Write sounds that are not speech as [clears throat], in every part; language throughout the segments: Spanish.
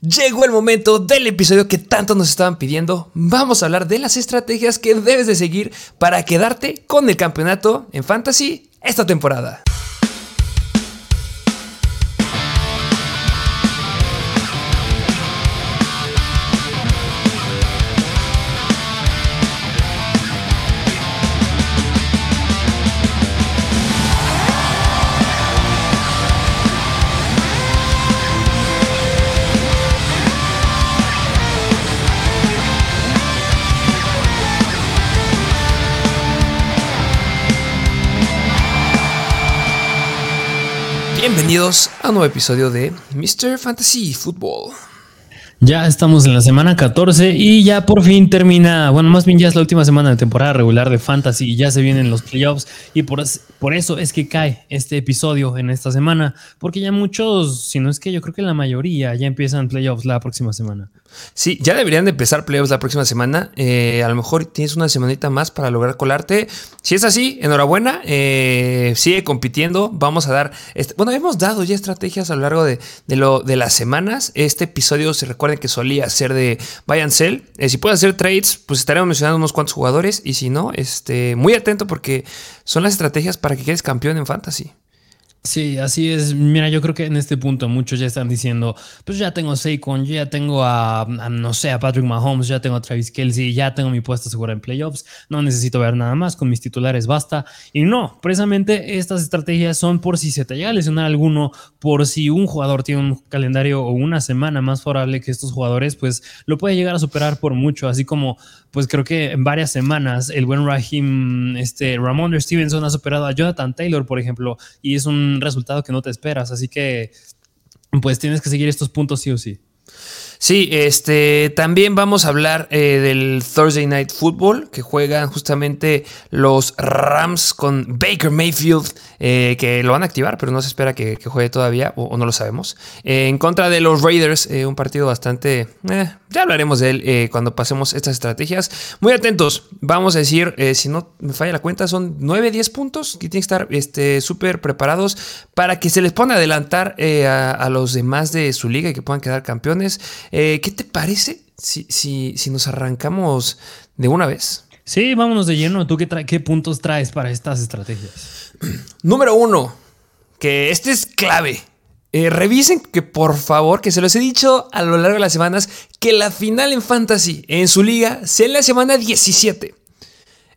Llegó el momento del episodio que tanto nos estaban pidiendo. Vamos a hablar de las estrategias que debes de seguir para quedarte con el campeonato en Fantasy esta temporada. Bienvenidos a un nuevo episodio de Mr. Fantasy Football. Ya estamos en la semana 14 y ya por fin termina, bueno, más bien ya es la última semana de temporada regular de Fantasy y ya se vienen los playoffs y por, por eso es que cae este episodio en esta semana, porque ya muchos, si no es que yo creo que la mayoría ya empiezan playoffs la próxima semana. Sí, ya deberían de empezar playoffs la próxima semana. Eh, a lo mejor tienes una semanita más para lograr colarte. Si es así, enhorabuena. Eh, sigue compitiendo. Vamos a dar. Bueno, hemos dado ya estrategias a lo largo de, lo, de las semanas. Este episodio se recuerden que solía ser de buy and sell. Eh, si puedes hacer trades, pues estaremos mencionando unos cuantos jugadores. Y si no, este, muy atento porque son las estrategias para que quedes campeón en fantasy. Sí, así es. Mira, yo creo que en este punto muchos ya están diciendo, pues ya tengo Saquon, ya tengo a, no sé, a Patrick Mahomes, ya tengo a Travis Kelsey, ya tengo mi puesto segura en playoffs, no necesito ver nada más, con mis titulares basta. Y no, precisamente estas estrategias son por si se te llega a lesionar alguno, por si un jugador tiene un calendario o una semana más favorable que estos jugadores, pues lo puede llegar a superar por mucho, así como pues creo que en varias semanas el buen Raheem, este Ramon Stevenson ha superado a Jonathan Taylor, por ejemplo, y es un resultado que no te esperas. Así que, pues tienes que seguir estos puntos sí o sí. Sí, este, también vamos a hablar eh, del Thursday Night Football, que juegan justamente los Rams con Baker Mayfield, eh, que lo van a activar, pero no se espera que, juegue todavía, o, no lo sabemos. Eh, en contra de los Raiders, un partido bastante... ya hablaremos de él cuando pasemos estas estrategias. Muy atentos, vamos a decir, si no me falla la cuenta, son 9, 10 puntos que tienen que estar este, súper preparados para que se les puedan adelantar a, a los demás de su liga y que puedan quedar campeones. Eh, ¿Qué te parece si, si, nos arrancamos de una vez? Sí, vámonos de lleno. ¿Tú qué, qué puntos traes para estas estrategias? [clears throat] Número uno, que este es clave. Eh, revisen que por favor, que se los he dicho a lo largo de las semanas, que la final en Fantasy en su liga sea en la semana 17.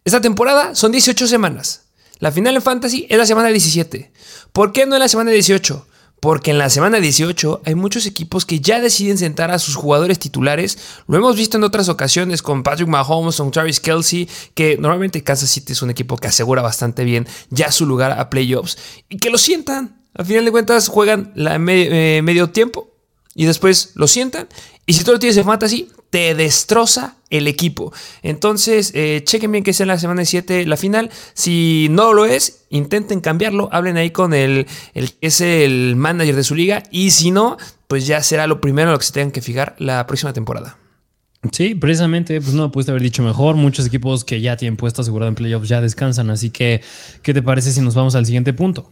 Esta temporada son 18 semanas. La final en Fantasy es la semana 17. ¿Por qué no en la semana 18? Porque en la semana 18 hay muchos equipos que ya deciden sentar a sus jugadores titulares. Lo hemos visto en otras ocasiones con Patrick Mahomes, con Travis Kelsey, que normalmente Kansas City es un equipo que asegura bastante bien ya su lugar a playoffs y que lo sientan. Al final de cuentas juegan la eh, medio tiempo y después lo sientan. Y si tú lo tienes en fantasy, te destroza el equipo. Entonces, eh, chequen bien que sea la semana 7 la final. Si no lo es, intenten cambiarlo. Hablen ahí con el, que es el manager de su liga. Y si no, pues ya será lo primero a lo que se tengan que fijar la próxima temporada. Sí, precisamente, pues no pudiste haber dicho mejor. Muchos equipos que ya tienen puesto asegurado en playoffs ya descansan. Así que, ¿qué te parece si nos vamos al siguiente punto?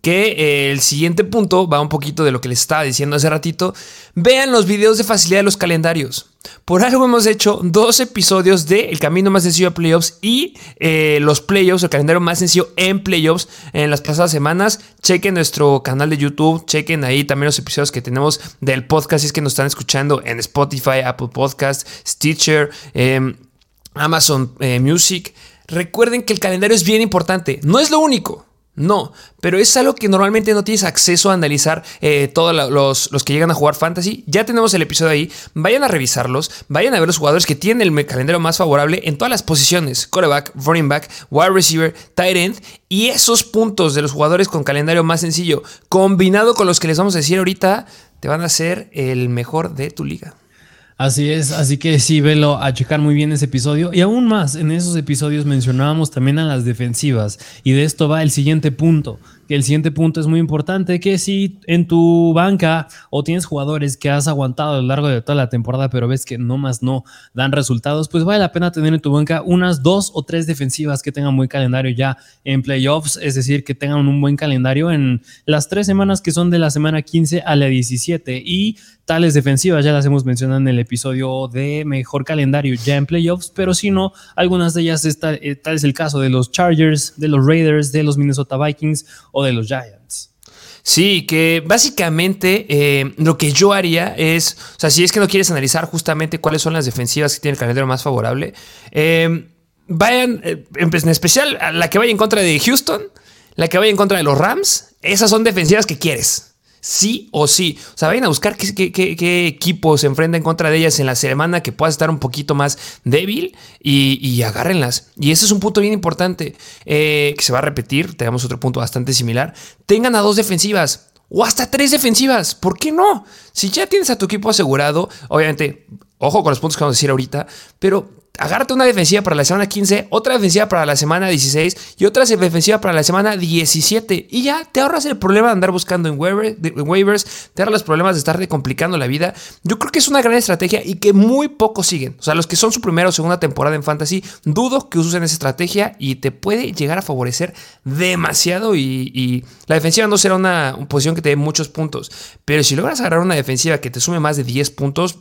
Que eh, el siguiente punto va un poquito de lo que les estaba diciendo hace ratito. Vean los videos de facilidad de los calendarios. Por algo hemos hecho dos episodios de El camino más sencillo a playoffs y eh, los playoffs, el calendario más sencillo en playoffs en las pasadas semanas. Chequen nuestro canal de YouTube, chequen ahí también los episodios que tenemos del podcast, si es que nos están escuchando en Spotify, Apple Podcast, Stitcher, em, Amazon eh, Music. Recuerden que el calendario es bien importante, no es lo único. No, pero es algo que normalmente no tienes acceso a analizar eh, todos los, que llegan a jugar fantasy. Ya tenemos el episodio ahí. Vayan a revisarlos. Vayan a ver los jugadores que tienen el calendario más favorable en todas las posiciones: quarterback, running back, wide receiver, tight end. Y esos puntos de los jugadores con calendario más sencillo, combinado con los que les vamos a decir ahorita, te van a hacer el mejor de tu liga. Así es, así que sí, velo a checar muy bien ese episodio. Y aún más, en esos episodios mencionábamos también a las defensivas. Y de esto va el siguiente punto, que el siguiente punto es muy importante, que si en tu banca o tienes jugadores que has aguantado a lo largo de toda la temporada, pero ves que no más no dan resultados, pues vale la pena tener en tu banca unas dos o tres defensivas que tengan buen calendario ya en playoffs, es decir, que tengan un buen calendario en las tres semanas que son de la semana 15 a la 17 y tales defensivas ya las hemos mencionado en el episodio de mejor calendario ya en playoffs, pero si no, algunas de ellas, está, eh, tal es el caso de los Chargers, de los Raiders, de los Minnesota Vikings o de los Giants. Sí, que básicamente eh, lo que yo haría es, o sea, si es que no quieres analizar justamente cuáles son las defensivas que tiene el calendario más favorable, eh, vayan, en especial la que vaya en contra de Houston, la que vaya en contra de los Rams, esas son defensivas que quieres sí o sí. O sea, vayan a buscar qué, equipo se enfrenta en contra de ellas en la semana que pueda estar un poquito más débil y, agárrenlas. Y ese es un punto bien importante eh, que se va a repetir. Tenemos otro punto bastante similar. Tengan a dos defensivas. O hasta tres defensivas. ¿Por qué no? Si ya tienes a tu equipo asegurado, obviamente, ojo con los puntos que vamos a decir ahorita, pero agárrate una defensiva para la semana 15, otra defensiva para la semana 16 y otra defensiva para la semana 17. Y ya te ahorras el problema de andar buscando en, waivers, te ahorras los problemas de estarte complicando la vida. Yo creo que es una gran estrategia y que muy pocos siguen. O sea, los que son su primera o segunda temporada en Fantasy, dudo que usen esa estrategia y te puede llegar a favorecer demasiado. Y, la defensiva no será una, posición que te dé muchos puntos. Pero si logras agarrar una defensiva que te sume más de 10 puntos,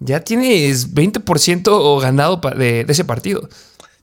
ya tienes 20% ganado de, de ese partido.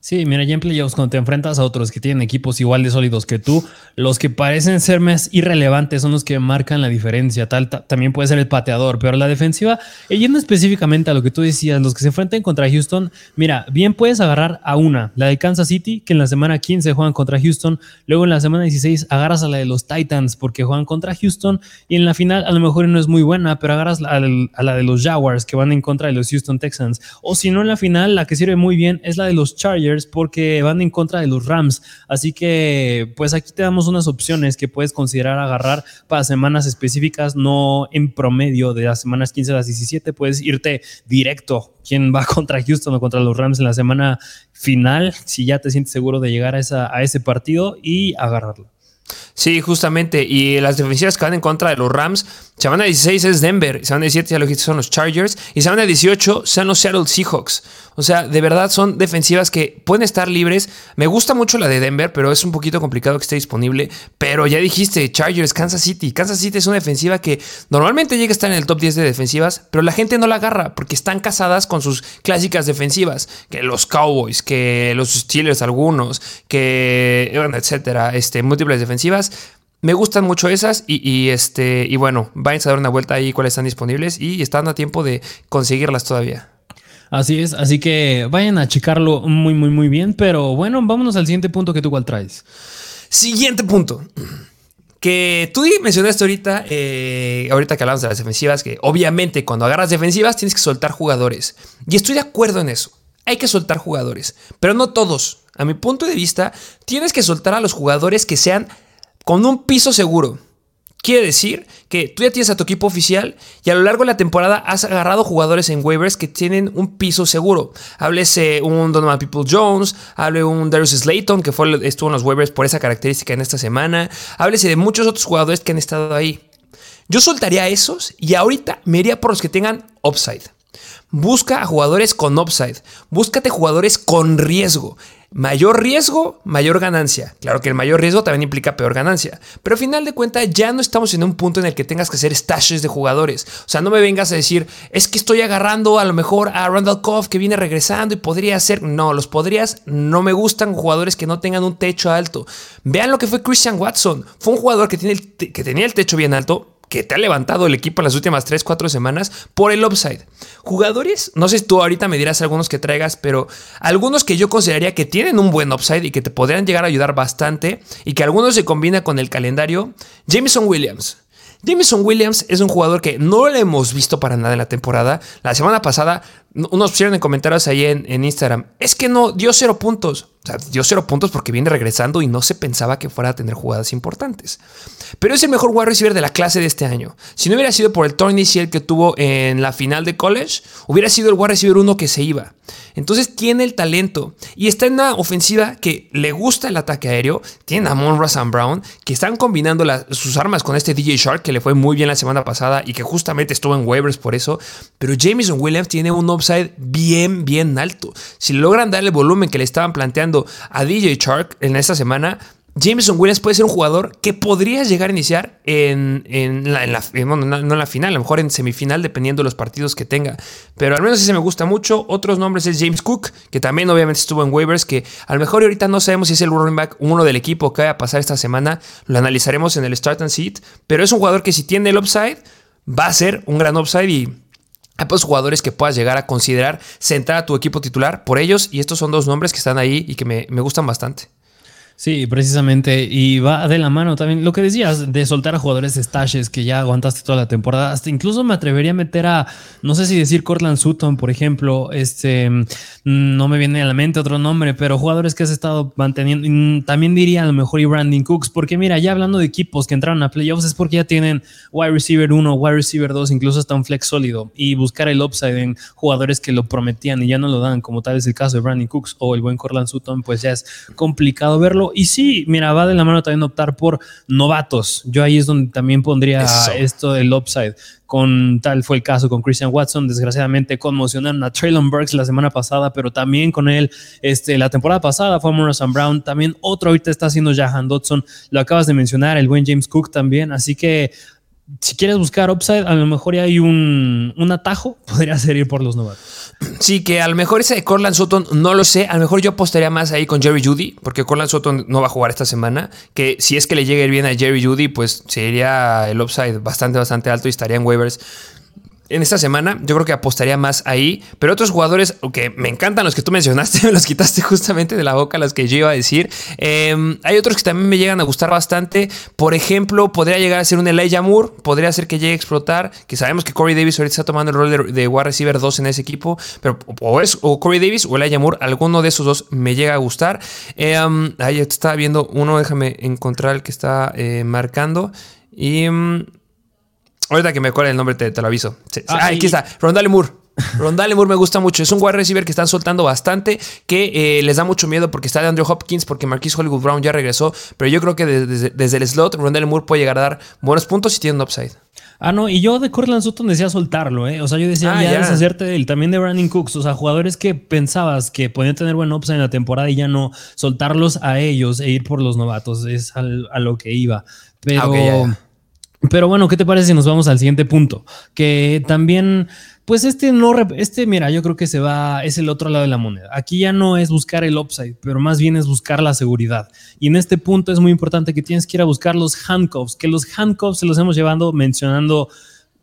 Sí, mira, ya en playoffs, cuando te enfrentas a otros que tienen equipos igual de sólidos que tú, los que parecen ser más irrelevantes son los que marcan la diferencia. Tal, también puede ser el pateador, pero la defensiva, eh, yendo específicamente a lo que tú decías, los que se enfrentan contra Houston, mira, bien puedes agarrar a una, la de Kansas City, que en la semana 15 juegan contra Houston, luego en la semana 16 agarras a la de los Titans, porque juegan contra Houston, y en la final a lo mejor no es muy buena, pero agarras a la de los Jaguars, que van en contra de los Houston Texans. O si no, en la final, la que sirve muy bien es la de los Chargers porque van en contra de los Rams. Así que, pues aquí te damos unas opciones que puedes considerar agarrar para semanas específicas, no en promedio de las semanas 15 a las 17. Puedes irte directo. ¿Quién va [laughs] contra Houston o contra los Rams en la semana final? Si ya te sientes seguro de llegar a, esa, a ese partido y agarrarlo. Sí, justamente. Y las defensivas que van en contra de los Rams, semana 16 es Denver, semana 17 ya lo dijiste son los Chargers, y semana 18 son los Seattle Seahawks. O sea, de verdad son defensivas que pueden estar libres. Me gusta mucho la de Denver, pero es un poquito complicado que esté disponible. Pero ya dijiste, Chargers, Kansas City. Kansas City es una defensiva que normalmente llega a estar en el top 10 de defensivas, pero la gente no la agarra porque están casadas con sus clásicas defensivas, que los Cowboys, que los Steelers algunos, que, etcétera, este, múltiples defensivas. Me gustan mucho esas y, este, y bueno, vayan a dar una vuelta ahí cuáles están disponibles y están a tiempo de conseguirlas todavía. Así es, así que vayan a checarlo muy, muy, muy bien. Pero bueno, vámonos al siguiente punto que tú cuál traes. Siguiente punto. Que tú mencionaste ahorita, eh, ahorita que hablamos de las defensivas, que obviamente cuando agarras defensivas tienes que soltar jugadores. Y estoy de acuerdo en eso. Hay que soltar jugadores, pero no todos. A mi punto de vista, tienes que soltar a los jugadores que sean con un piso seguro. Quiere decir que tú ya tienes a tu equipo oficial y a lo largo de la temporada has agarrado jugadores en waivers que tienen un piso seguro. Háblese un Donovan People Jones, hable un Darius Slayton que fue, estuvo en los waivers por esa característica en esta semana. Háblese de muchos otros jugadores que han estado ahí. Yo soltaría a esos y ahorita me iría por los que tengan upside. Busca a jugadores con upside. Búscate jugadores con riesgo. Mayor riesgo, mayor ganancia. Claro que el mayor riesgo también implica peor ganancia. Pero al final de cuentas ya no estamos en un punto en el que tengas que hacer stashes de jugadores. O sea, no me vengas a decir, es que estoy agarrando a lo mejor a Randall Koff que viene regresando y podría ser... No, los podrías no me gustan jugadores que no tengan un techo alto. Vean lo que fue Christian Watson. Fue un jugador que, tiene que tenía el techo bien alto, que te ha levantado el equipo en las últimas 3, 4 semanas por el upside. Jugadores, no sé si tú ahorita me dirás algunos que traigas, pero algunos que yo consideraría que tienen un buen upside y que te podrían llegar a ayudar bastante y que algunos se combina con el calendario. Jameson Williams. Jameson Williams es un jugador que no lo hemos visto para nada en la temporada. La semana pasada unos pusieron en comentarios ahí en, Instagram, es que no, dio cero puntos. O sea, dio cero puntos porque viene regresando y no se pensaba que fuera a tener jugadas importantes. Pero es el mejor wide receiver de la clase de este año. Si no hubiera sido por el torneo inicial que tuvo en la final de college, hubiera sido el wide receiver uno que se iba. Entonces tiene el talento y está en una ofensiva que le gusta el ataque aéreo. Tiene a Monroe and Brown que están combinando sus armas con este DJ Shark que le fue muy bien la semana pasada y que justamente estuvo en waivers por eso. Pero Jameson Williams tiene un upside bien, bien alto. Si logran darle el volumen que le estaban planteando a DJ Shark en esta semana, Jameson Williams puede ser un jugador que podría llegar a iniciar en, en la final, a lo mejor en semifinal, dependiendo de los partidos que tenga. Pero al menos ese me gusta mucho. Otros nombres es James Cook, que también obviamente estuvo en waivers, que a lo mejor ahorita no sabemos si es el running back uno del equipo que vaya a pasar esta semana. Lo analizaremos en el start and seat. Pero es un jugador que si tiene el upside, va a ser un gran upside y hay pocos jugadores que puedas llegar a considerar sentar a tu equipo titular por ellos. Y estos son dos nombres que están ahí y que me, me gustan bastante. Sí, precisamente. Y va de la mano también lo que decías de soltar a jugadores stashes que ya aguantaste toda la temporada. Hasta incluso me atrevería a meter a, no sé si decir Cortland Sutton, por ejemplo. Este, mm, no me viene a la mente otro nombre, pero jugadores que has estado manteniendo. También diría a lo mejor y Brandon Cooks, porque mira, ya hablando de equipos que entraron a playoffs es porque ya tienen wide receiver 1, wide receiver 2, incluso hasta un flex sólido. Y buscar el upside en jugadores que lo prometían y ya no lo dan, como tal es el caso de Brandon Cooks o el buen Cortland Sutton, pues ya es complicado verlo y sí, mira, va de la mano también optar por novatos. Yo ahí es donde también pondría esto del upside. Con tal fue el caso con Christian Watson. Desgraciadamente conmocionaron a Traylon Burks la semana pasada, pero también con él este, la temporada pasada fue Morrison Brown. También otro ahorita está haciendo Jahan Dodson. Lo acabas de mencionar, el buen James Cook también. Así que si quieres buscar upside, a lo mejor ya hay un, un atajo, [laughs] podría ser ir por los novatos. Sí, que a lo mejor ese de Corland Sutton no lo sé. A lo mejor yo apostaría más ahí con Jerry Judy, porque Corland Sutton no va a jugar esta semana. Que si es que le llegue bien a Jerry Judy, pues sería el upside bastante, bastante alto y estaría en waivers en esta semana. Yo creo que apostaría más ahí. Pero otros jugadores que me encantan, los que tú mencionaste, [laughs] me los quitaste justamente de la boca, los que yo iba a decir. Em, hay otros que también me llegan a gustar bastante. Por ejemplo, podría llegar a ser un Elijah Moore. Podría ser que llegue a explotar. Que sabemos que Corey Davis ahorita está tomando el rol de, wide receiver 2 en ese equipo. Pero o es o Corey Davis o Elijah Moore. Alguno de esos dos me llega a gustar. Eh, ahí estaba viendo uno. Déjame encontrar el que está eh, marcando. Y. Em, Ahorita que me acuerde el nombre te, lo aviso. Ah, aquí está, Rondale Moore. [laughs] Rondale Moore me gusta mucho. Es un wide receiver que están soltando bastante, que eh, les da mucho miedo porque está de Andrew Hopkins, porque Marquis Hollywood Brown ya regresó. Pero yo creo que desde, el slot, Rondale Moore puede llegar a dar buenos puntos y tiene un upside. Ah, no, y yo de Cortland Sutton decía soltarlo, ¿eh? O sea, yo decía ah, ya, deshacerte de él. También de Brandon Cooks, o sea, jugadores que pensabas que podían tener buen upside en la temporada y ya no, soltarlos a ellos e ir por los novatos. Es a lo que iba. Pero. Ah, pero bueno, ¿qué te parece si nos vamos al siguiente punto? Que también, pues este no, este mira, yo creo que se va, es el otro lado de la moneda. Aquí ya no es buscar el upside, pero más bien es buscar la seguridad. Y en este punto es muy importante que tienes que ir a buscar los handcuffs, que los handcuffs se los hemos llevado mencionando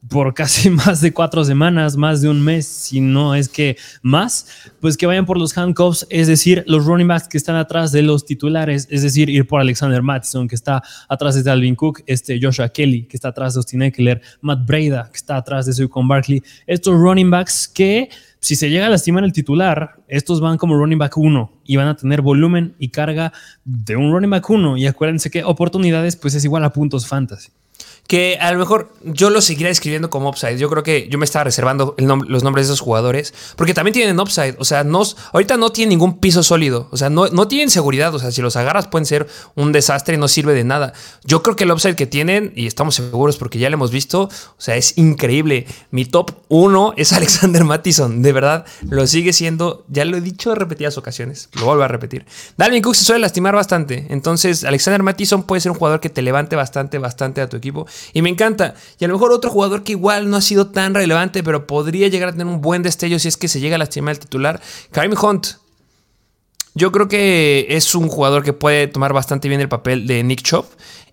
por casi [laughs] más de cuatro semanas, más de un mes, si no es que más, pues que vayan por los handcuffs, es decir, los running backs que están atrás de los titulares, es decir, ir por Alexander Mattison, que está atrás de Alvin Cook, este Joshua Kelly, que está atrás de Austin Eckler, Matt Breda, que está atrás de Saquon Barkley, estos running backs que si se llega a lastimar el titular, estos van como running back 1 y van a tener volumen y carga de un running back 1 y acuérdense que oportunidades pues es igual a puntos fantasy que a lo mejor yo lo seguiré escribiendo como upside. Yo creo que yo me estaba reservando los nombres de esos jugadores, porque también tienen upside. O sea, no, ahorita no tienen ningún piso sólido. O sea, no, no tienen seguridad. O sea, si los agarras pueden ser un desastre y no sirve de nada. Yo creo que el upside que tienen, y estamos seguros porque ya lo hemos visto, o sea, es increíble. Mi top uno es [laughs] Alexander Mattison. De verdad, lo sigue siendo. Ya lo he dicho repetidas ocasiones. Lo vuelvo a repetir. Dalvin Cook se suele lastimar bastante. Entonces, Alexander Mattison puede ser un jugador que te levante bastante, bastante a tu equipo. Y me encanta. Y a lo mejor otro jugador que igual no ha sido tan relevante, pero podría llegar a tener un buen destello si es que se llega a lastimar el titular. Karim Hunt. Yo creo que es un jugador que puede tomar bastante bien el papel de Nick Chop.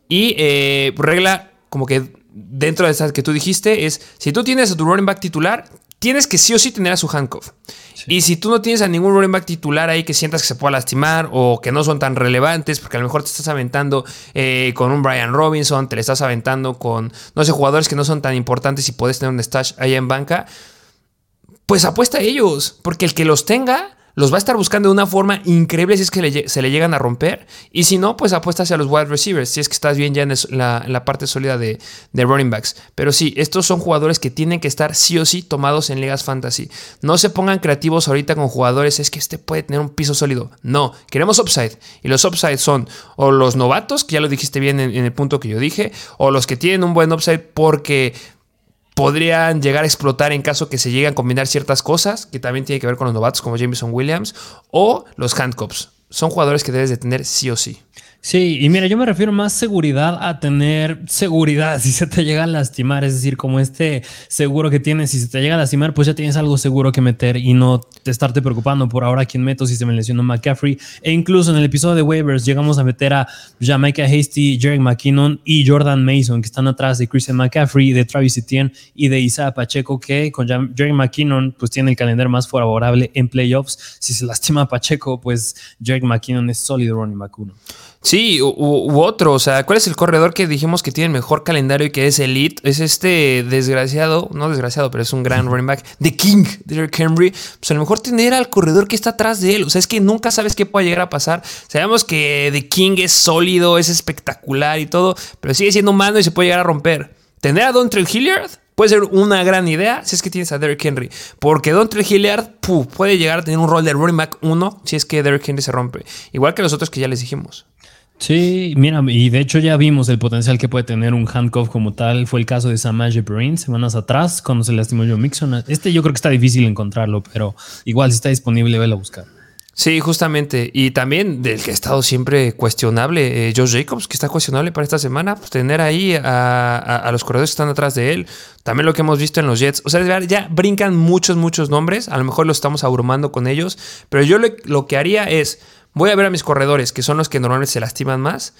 Y eh, regla, como que dentro de esas que tú dijiste, es si tú tienes a tu running back titular, tienes que sí o sí tener a su handcuff. Y si tú no tienes a ningún running back titular ahí que sientas que se pueda lastimar o que no son tan relevantes, porque a lo mejor te estás aventando eh, con un Brian Robinson, te le estás aventando con, no sé, jugadores que no son tan importantes y puedes tener un stash ahí en banca, pues apuesta a ellos, porque el que los tenga los va a estar buscando de una forma increíble si es que se le llegan a romper. Y si no, pues apuesta hacia los wide receivers, si es que estás bien ya en la, parte sólida de, running backs. Pero sí, estos son jugadores que tienen que estar sí o sí tomados en ligas fantasy. No se pongan creativos ahorita con jugadores, es que este puede tener un piso sólido. No, queremos upside. Y los upside son o los novatos, que ya lo dijiste bien en el punto que yo dije, o los que tienen un buen upside porque podrían llegar a explotar en caso que se lleguen a combinar ciertas cosas, que también tiene que ver con los novatos como Jameson Williams, o los handcuffs. Son jugadores que debes de tener sí o sí. Sí, y mira, yo me refiero más seguridad a tener seguridad [laughs] si se te llega a lastimar, es decir, como este seguro que tienes, si se te llega a lastimar, pues ya tienes algo seguro que meter y no estarte preocupando por ahora quién meto si se me lesionó McCaffrey. E incluso en el episodio de waivers llegamos a meter a Jamaica Hasty, Jerry McKinnon y Jordan Mason, que están atrás de Christian McCaffrey, de Travis Etienne y de Isaiah Pacheco, que con Jerry McKinnon pues tiene el calendario más favorable en playoffs. Si se lastima Pacheco, pues Jerry McKinnon es sólido running back Sí, u, otro, o sea, ¿cuál es el corredor que dijimos que tiene el mejor calendario y que es elite? Es este desgraciado, no desgraciado, pero es un gran running back, The King, Derrick Henry. Pues a lo mejor tener al corredor que está atrás de él, o sea, es que nunca sabes qué puede llegar a pasar. Sabemos que The King es sólido, es espectacular y todo, pero sigue siendo humano y se puede llegar a romper. Tener a Dontrell Hilliard puede ser una gran idea si es que tienes a Derrick Henry. Porque Dontrell Hilliard puede llegar a tener un rol de running back 1 si es que Derrick Henry se rompe. Igual que los otros que ya les dijimos. Sí, mira, y de hecho ya vimos el potencial que puede tener un handcuff como tal. Fue el caso de Samaje Perrin semanas atrás, cuando se lastimó Joe Mixon. Este yo creo que está difícil encontrarlo, pero igual si está disponible, velo a buscar. Sí, justamente. Y también del que ha estado siempre cuestionable, eh, Josh Jacobs, que está cuestionable para esta semana, pues tener ahí a, los corredores que están atrás de él. También lo que hemos visto en los Jets. O sea, ya brincan muchos, muchos nombres. A lo mejor lo estamos abrumando con ellos. Pero yo lo que haría es voy a ver a mis corredores, que son los que normalmente se lastiman más.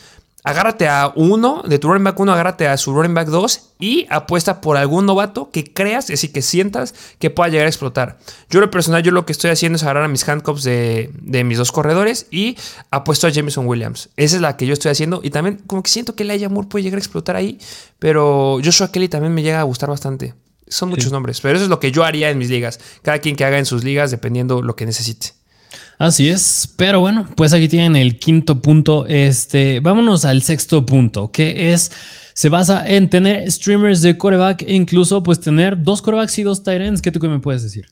Agárrate a uno, de tu running back 1, agárrate a su running back 2 y apuesta por algún novato que creas, es decir, que sientas que pueda llegar a explotar. Yo, lo personal, yo lo que estoy haciendo es agarrar a mis handcuffs de, mis dos corredores y apuesto a Jameson Williams. Esa es la que yo estoy haciendo y también como que siento que Elijah Moore puede llegar a explotar ahí, pero Joshua Kelly también me llega a gustar bastante. Son muchos nombres, pero eso es lo que yo haría en mis ligas. Cada quien que haga en sus ligas dependiendo lo que necesite. Así es, pero bueno, pues aquí tienen el quinto punto. Este, vámonos al sexto punto, que es se basa en tener streamers de coreback e incluso pues tener dos corebacks y dos tight ends. ¿Qué tú me puedes decir?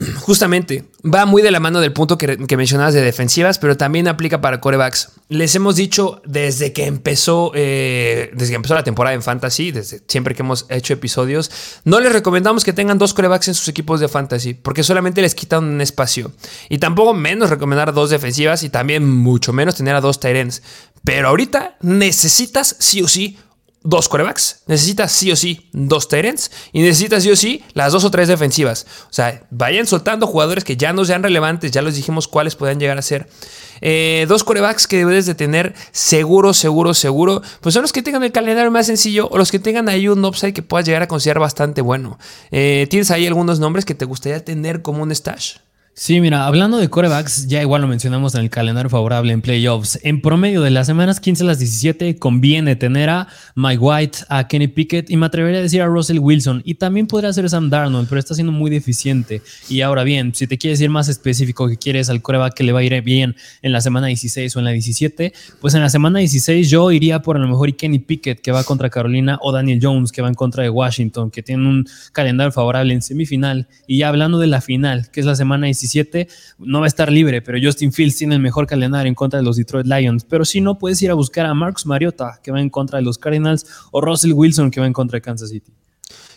[clears throat] Justamente, va muy de la mano del punto que, mencionabas de defensivas, pero también aplica para corebacks. Les hemos dicho desde que empezó, eh, desde que empezó la temporada en Fantasy, desde siempre que hemos hecho episodios, no les recomendamos que tengan dos corebacks en sus equipos de Fantasy, porque solamente les quitan un espacio. Y tampoco menos recomendar dos defensivas y también mucho menos tener a dos ends. Pero ahorita necesitas sí o sí dos corebacks, necesitas sí o sí dos Tyrants y necesitas sí o sí las dos o tres defensivas. O sea, vayan soltando jugadores que ya no sean relevantes, ya les dijimos cuáles pueden llegar a ser. Eh, dos corebacks que debes de tener seguro, seguro, seguro, pues son los que tengan el calendario más sencillo o los que tengan ahí un upside que puedas llegar a considerar bastante bueno. Eh, ¿Tienes ahí algunos nombres que te gustaría tener como un stash? Sí, mira, hablando de corebacks, ya igual lo mencionamos en el calendario favorable en playoffs. En promedio de las semanas 15 a las 17 conviene tener a Mike White, a Kenny Pickett y me atrevería a decir a Russell Wilson. Y también podría ser Sam Darnold, pero está siendo muy deficiente. Y ahora bien, si te quieres ir más específico, que quieres al coreback que le va a ir bien en la semana 16 o en la 17, pues en la semana 16 yo iría por a lo mejor Kenny Pickett, que va contra Carolina, o Daniel Jones, que va en contra de Washington, que tiene un calendario favorable en semifinal. Y ya hablando de la final, que es la semana 17, no va a estar libre, pero Justin Fields tiene el mejor calendario en contra de los Detroit Lions. Pero si no, puedes ir a buscar a Marcus Mariota, que va en contra de los Cardinals, o Russell Wilson, que va en contra de Kansas City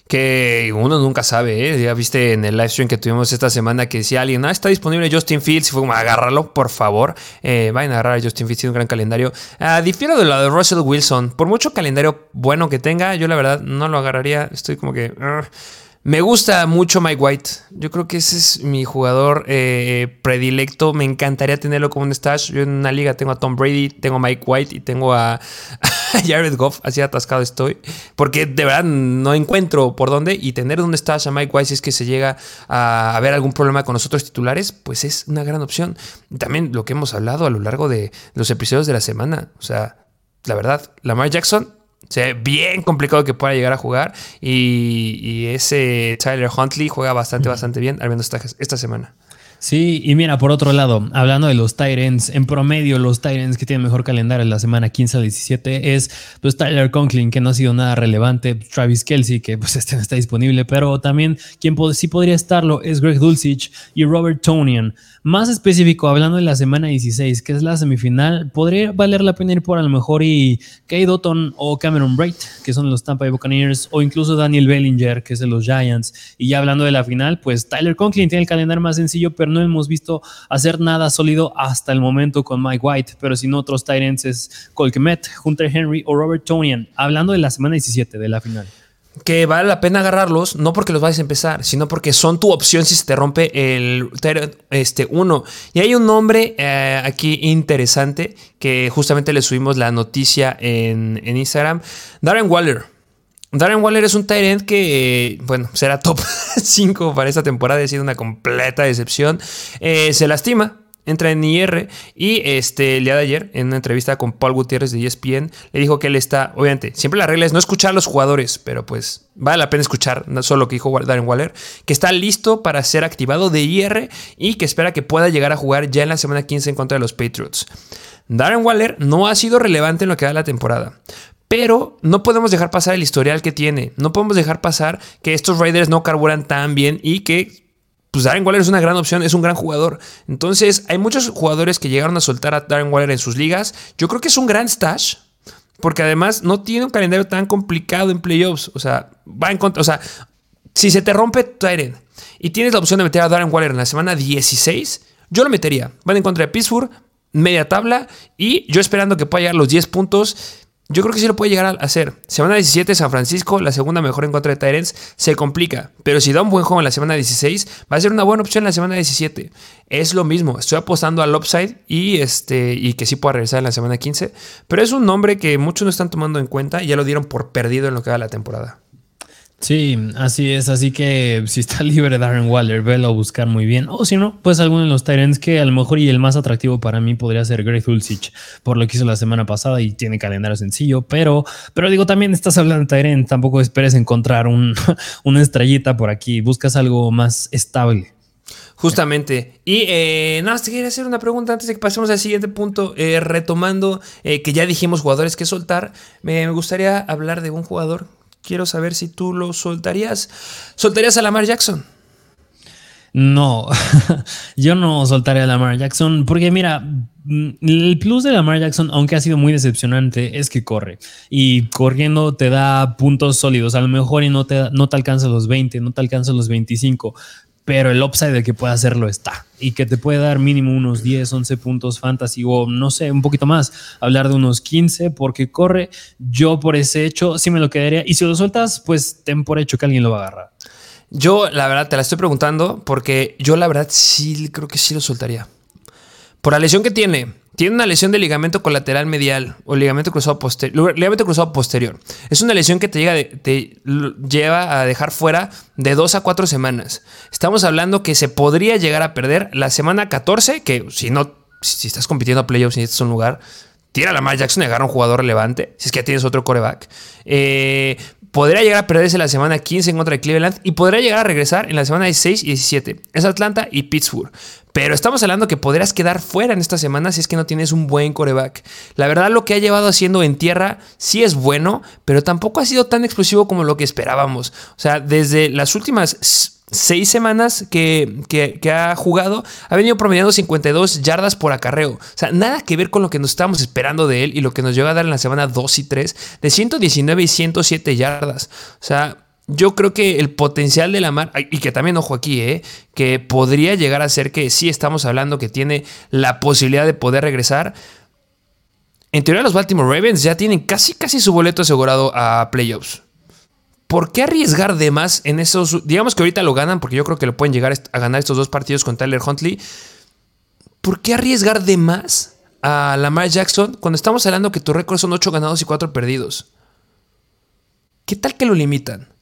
que uno nunca sabe, ¿eh? ya viste en el live stream que tuvimos esta semana que decía alguien, ah, está disponible Justin Fields, y fue como, agárralo, por favor, eh, vayan a agarrar a Justin Fields, tiene un gran calendario. Ah, difiero de lo de Russell Wilson, por mucho calendario bueno que tenga, yo la verdad no lo agarraría, estoy como que... Me gusta mucho Mike White. Yo creo que ese es mi jugador eh, predilecto. Me encantaría tenerlo como un stash. Yo en una liga tengo a Tom Brady, tengo a Mike White y tengo a, [laughs] Jared Goff. Así atascado estoy. Porque de verdad no encuentro por dónde. Y tener un stash a Mike White si es que se llega a haber algún problema con los otros titulares, pues es una gran opción. También lo que hemos hablado a lo largo de los episodios de la semana. O sea, la verdad, Lamar Jackson Se ve bien complicado que pueda llegar a jugar. Y, ese Tyler Huntley juega bastante, bastante bien, al menos esta, esta semana. Sí, y mira, por otro lado, hablando de los Tyrants, en promedio los Tyrants que tienen mejor calendario en la semana 15 a 17 es pues Tyler Conklin, que no ha sido nada relevante, Travis Kelsey, que pues [laughs] este no está disponible, pero también quien sí podría estarlo es Greg Dulcich y Robert Tonian. Más específico, hablando de la semana 16, que es la semifinal, podría valer la pena ir por a lo mejor y Kay Dotton o Cameron Bright, que son los Tampa Bay Buccaneers, o incluso Daniel Bellinger, que es de los Giants. Y ya hablando de la final, pues Tyler Conklin tiene el calendario más sencillo, pero no hemos visto hacer nada sólido hasta el momento con Mike White, pero sin otros Tyrants es Colquemet, Hunter Henry o Robert Tonian. Hablando de la semana 17 de la final que vale la pena agarrarlos, no porque los vayas a empezar, sino porque son tu opción si se te rompe el este, uno. Y hay un nombre eh, aquí interesante que justamente le subimos la noticia en, Instagram. Darren Waller. Darren Waller es un Tyrant que, bueno, será top [laughs] 5 para esta temporada, ha sido una completa decepción. Eh, se lastima, entra en IR y este, el día de ayer, en una entrevista con Paul Gutiérrez de ESPN, le dijo que él está, obviamente, siempre la regla es no escuchar a los jugadores, pero pues vale la pena escuchar no solo lo que dijo Darren Waller, que está listo para ser activado de IR y que espera que pueda llegar a jugar ya en la semana 15 en contra de los Patriots. Darren Waller no ha sido relevante en lo que da la temporada. Pero no podemos dejar pasar el historial que tiene. No podemos dejar pasar que estos Raiders no carburan tan bien y que pues Darren Waller es una gran opción, es un gran jugador. Entonces, hay muchos jugadores que llegaron a soltar a Darren Waller en sus ligas. Yo creo que es un gran stash, porque además no tiene un calendario tan complicado en playoffs. O sea, va en contra. O sea, si se te rompe Tyrant y tienes la opción de meter a Darren Waller en la semana 16, yo lo metería. Van en contra de Pittsburgh, media tabla, y yo esperando que pueda llegar los 10 puntos. Yo creo que sí lo puede llegar a hacer. Semana 17 San Francisco, la segunda mejor en contra de Tyrants, se complica. Pero si da un buen juego en la semana 16, va a ser una buena opción en la semana 17. Es lo mismo, estoy apostando al upside y, este, y que sí pueda regresar en la semana 15. Pero es un nombre que muchos no están tomando en cuenta y ya lo dieron por perdido en lo que va la temporada. Sí, así es. Así que si está [laughs] libre Darren Waller, velo a buscar muy bien. O si no, pues alguno de los Tyrants que a lo mejor y el más atractivo para mí podría ser Greg Dulcich, por lo que hizo la semana pasada y tiene calendario sencillo. Pero, pero digo, también estás hablando de Tyrant, tampoco esperes encontrar un, [laughs] una estrellita por aquí. Buscas algo más estable. Justamente. Y eh, nada te quería hacer una pregunta antes de que pasemos al siguiente punto. Eh, retomando eh, que ya dijimos jugadores que soltar, me gustaría hablar de un jugador quiero saber si tú lo soltarías. ¿Soltarías a Lamar Jackson? No, [laughs] yo no soltaría a Lamar Jackson porque mira, mm, el plus de Lamar Jackson, aunque ha sido muy decepcionante, es que corre y corriendo te da puntos sólidos. A lo mejor y no te, no te alcanza los 20, no te alcanza los 25, pero el upside de que pueda hacerlo está y que te puede dar mínimo unos 10, 11 puntos fantasy o no sé, un poquito más, hablar de unos 15 porque corre, yo por ese hecho sí me lo quedaría y si lo sueltas, pues ten por hecho que alguien lo va a agarrar. Yo la verdad te la estoy preguntando porque yo la verdad sí creo que sí lo soltaría. Por la lesión que tiene, tiene una lesión de ligamento colateral medial o ligamento cruzado, posterior, ligamento cruzado posterior. Es una lesión que te, llega te lleva a dejar fuera de dos a cuatro semanas. Estamos hablando que se podría llegar a perder la semana 14, que si no, si estás compitiendo a playoffs y necesitas un lugar, tira a Lamar Jackson y agarra un jugador relevante, si es que ya tienes otro coreback. Eh, podría llegar a perderse la semana 15 en contra de Cleveland y podría llegar a regresar en la semana 16 y 17. Es Atlanta y Pittsburgh. Pero estamos hablando que podrías quedar fuera en esta semana si es que no tienes un buen coreback. La verdad, lo que ha llevado haciendo en tierra sí es bueno, pero tampoco ha sido tan explosivo como lo que esperábamos. O sea, desde las últimas seis semanas que, ha jugado, ha venido promediando 52 yardas por acarreo. O sea, nada que ver con lo que nos estábamos esperando de él y lo que nos llegó a dar en la semana 2 y 3, de 119 y 107 yardas. O sea, yo creo que el potencial de la mar, y que también ojo aquí, ¿eh? que podría llegar a ser que sí estamos hablando que tiene la posibilidad de poder regresar. En teoría los Baltimore Ravens ya tienen casi casi su boleto asegurado a playoffs. ¿Por qué arriesgar de más en esos? Digamos que ahorita lo ganan porque yo creo que lo pueden llegar a ganar estos dos partidos con Tyler Huntley. ¿Por qué arriesgar de más a Lamar Jackson cuando estamos hablando que tu récord son 8 ganados y 4 perdidos? ¿Qué tal que lo limitan?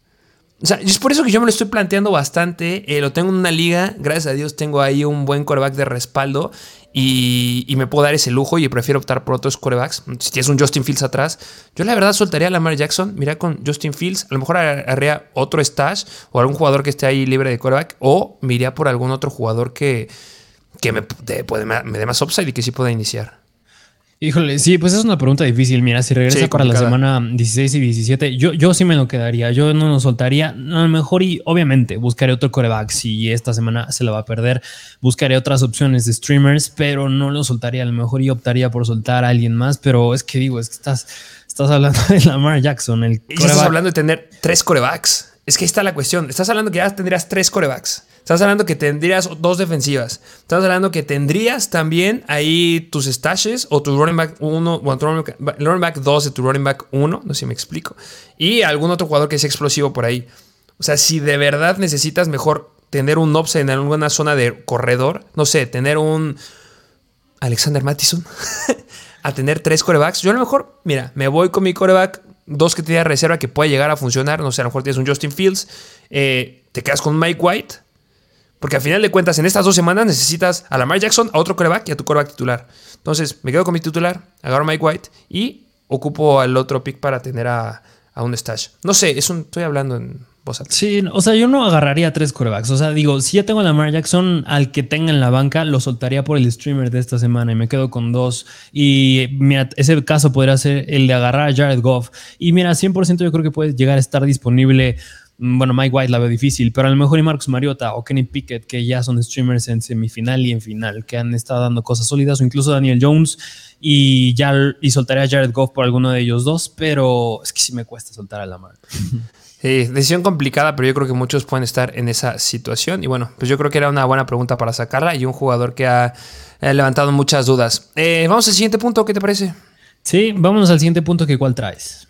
O sea, es por eso que yo me lo estoy planteando bastante. Eh, lo tengo en una liga. Gracias a Dios tengo ahí un buen coreback de respaldo. y, me puedo dar ese lujo y prefiero optar por otros corebacks. Si tienes un Justin Fields atrás, yo la verdad soltaría a Lamar Jackson, mira con Justin Fields, a lo mejor haría otro stash o algún jugador que esté ahí libre de coreback o me iría por algún otro jugador que, que me, me dé más upside y que sí pueda iniciar. Híjole, sí, pues es una pregunta difícil. Mira, si regresa para la semana 16 y 17, yo, yo sí me lo quedaría. Yo no lo soltaría. A lo mejor y obviamente buscaré otro coreback. Si esta semana se la va a perder, buscaré otras opciones de streamers, pero no lo soltaría. A lo mejor y optaría por soltar a alguien más. Pero es que digo, es que estás, estás hablando [laughs] de Lamar Jackson. El y estás hablando de tener tres corebacks. Es que ahí está la cuestión. Estás hablando que ya tendrías tres corebacks. Estás hablando que tendrías dos defensivas. Estás hablando que tendrías también ahí tus stashes o tu running back 1, o tu running back 2 de tu running back 1, no sé si me explico. Y algún otro jugador que sea explosivo por ahí. O sea, si de verdad necesitas mejor tener un offset en alguna zona de corredor, no sé, tener un Alexander Mattison, [laughs] a tener tres corebacks, yo a lo mejor, mira, me voy con mi coreback, dos que te de reserva que puede llegar a funcionar, no sé, a lo mejor tienes un Justin Fields, eh, te quedas con Mike White porque al final de cuentas, en estas dos semanas necesitas a Lamar Jackson, a otro coreback y a tu coreback titular. Entonces, me quedo con mi titular, agarro a Mike White y ocupo al otro pick para tener a, un stash. No sé, es un, estoy hablando en Sí, o sea, yo no agarraría tres corebacks. O sea, digo, si ya tengo a Lamar Jackson, al que tenga en la banca, lo soltaría por el streamer de esta semana y me quedo con dos. Y mira, ese caso podría ser el de agarrar a Jared Goff. Y mira, 100% yo creo que puede llegar a estar disponible Mm, bueno, Mike White la veo difícil, pero a lo mejor y Marcus Mariota o Kenny Pickett, que ya son streamers en semifinal y en final, que han estado dando cosas sólidas, o incluso Daniel Jones, y ya y soltaré a Jared Goff por alguno de ellos dos, pero es que sí me cuesta soltar a Lamar. [laughs] Sí, decisión complicada, pero yo creo que muchos pueden estar en esa situación. Y bueno, pues yo creo que era una buena pregunta para sacarla y un jugador que ha levantado muchas dudas. Eh, vamos al siguiente punto, ¿qué te parece? Sí, vámonos al siguiente punto que cuál traes.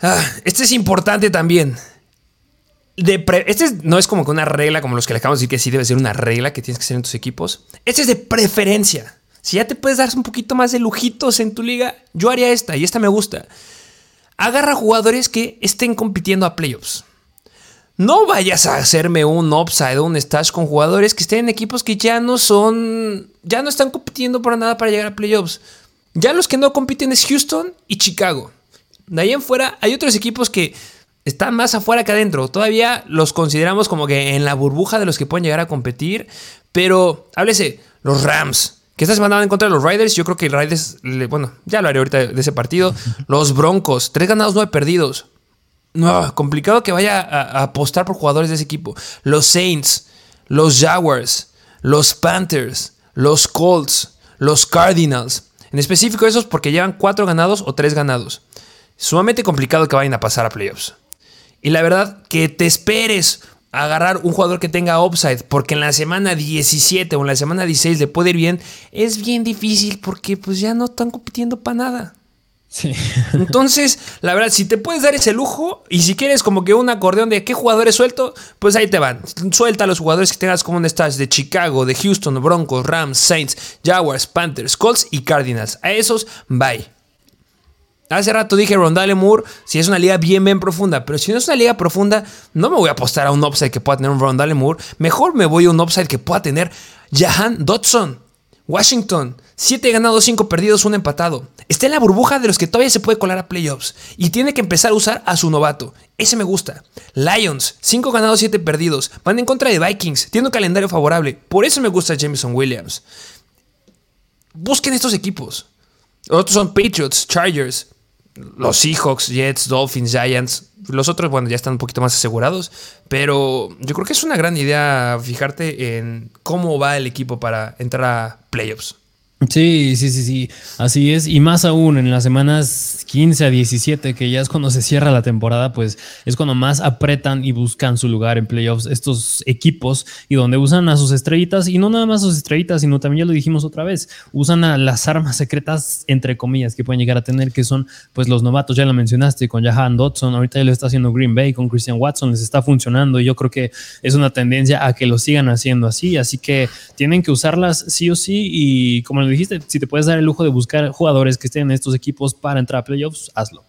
Ah, este es importante también este no es como que una regla como los que le acabamos de decir que sí debe ser una regla que tienes que ser en tus equipos. Este es de preferencia. Si ya te puedes dar un poquito más de lujitos en tu liga, yo haría esta y esta me gusta. Agarra jugadores que estén compitiendo a playoffs. No vayas a hacerme un upside un stash con jugadores que estén en equipos que ya no son, ya no están compitiendo para nada para llegar a playoffs. Ya los que no compiten es Houston y Chicago. De ahí en fuera hay otros equipos que están más afuera que adentro. Todavía los consideramos como que en la burbuja de los que pueden llegar a competir. Pero háblese, los Rams. Que esta semana van en contra de los Riders. Yo creo que el Riders, bueno, ya lo haré ahorita de ese partido. Los Broncos, tres ganados, nueve perdidos. No, complicado que vaya a, apostar por jugadores de ese equipo. Los Saints, los Jaguars, los Panthers, los Colts, los Cardinals. En específico esos porque llevan cuatro ganados o tres ganados. Sumamente complicado que vayan a pasar a playoffs. Y la verdad, que te esperes a agarrar un jugador que tenga upside, porque en la semana 17 o en la semana 16 le puede ir bien, es bien difícil porque pues ya no están compitiendo para nada. Sí. [laughs] Entonces, la verdad, si te puedes dar ese lujo y si quieres como que un acordeón de qué jugadores suelto, pues ahí te van. Suelta a los jugadores que tengas como un stash de Chicago, de Houston, Broncos, Rams, Saints, Jaguars, Panthers, Colts y Cardinals. A esos, bye. Hace rato dije Rondale Moore, si es una liga bien, bien profunda, pero si no es una liga profunda, no me voy a apostar a un upside que pueda tener un Rondale Moore. Mejor me voy a un upside que pueda tener Jahan Dodson. Washington, 7 ganados, 5 perdidos, 1 empatado. Está en la burbuja de los que todavía se puede colar a playoffs y tiene que empezar a usar a su novato. Ese me gusta. Lions, 5 ganados, 7 perdidos. Van en contra de Vikings, tiene un calendario favorable. Por eso me gusta Jameson Williams. Busquen estos equipos. Otros son Patriots, Chargers, los Seahawks, Jets, Dolphins, Giants. Los otros, bueno, ya están un poquito más asegurados. Pero yo creo que es una gran idea fijarte en cómo va el equipo para entrar a playoffs. Sí, sí, sí, sí, así es. Y más aún en las semanas 15 a 17, que ya es cuando se cierra la temporada, pues es cuando más apretan y buscan su lugar en playoffs estos equipos y donde usan a sus estrellitas y no nada más sus estrellitas, sino también ya lo dijimos otra vez, usan a las armas secretas, entre comillas, que pueden llegar a tener, que son pues los novatos, ya lo mencionaste, con Jahan Dodson, ahorita ya lo está haciendo Green Bay, con Christian Watson, les está funcionando y yo creo que es una tendencia a que lo sigan haciendo así, así que tienen que usarlas sí o sí y como dijiste, si te puedes dar el lujo de buscar jugadores que estén en estos equipos para entrar a playoffs, hazlo.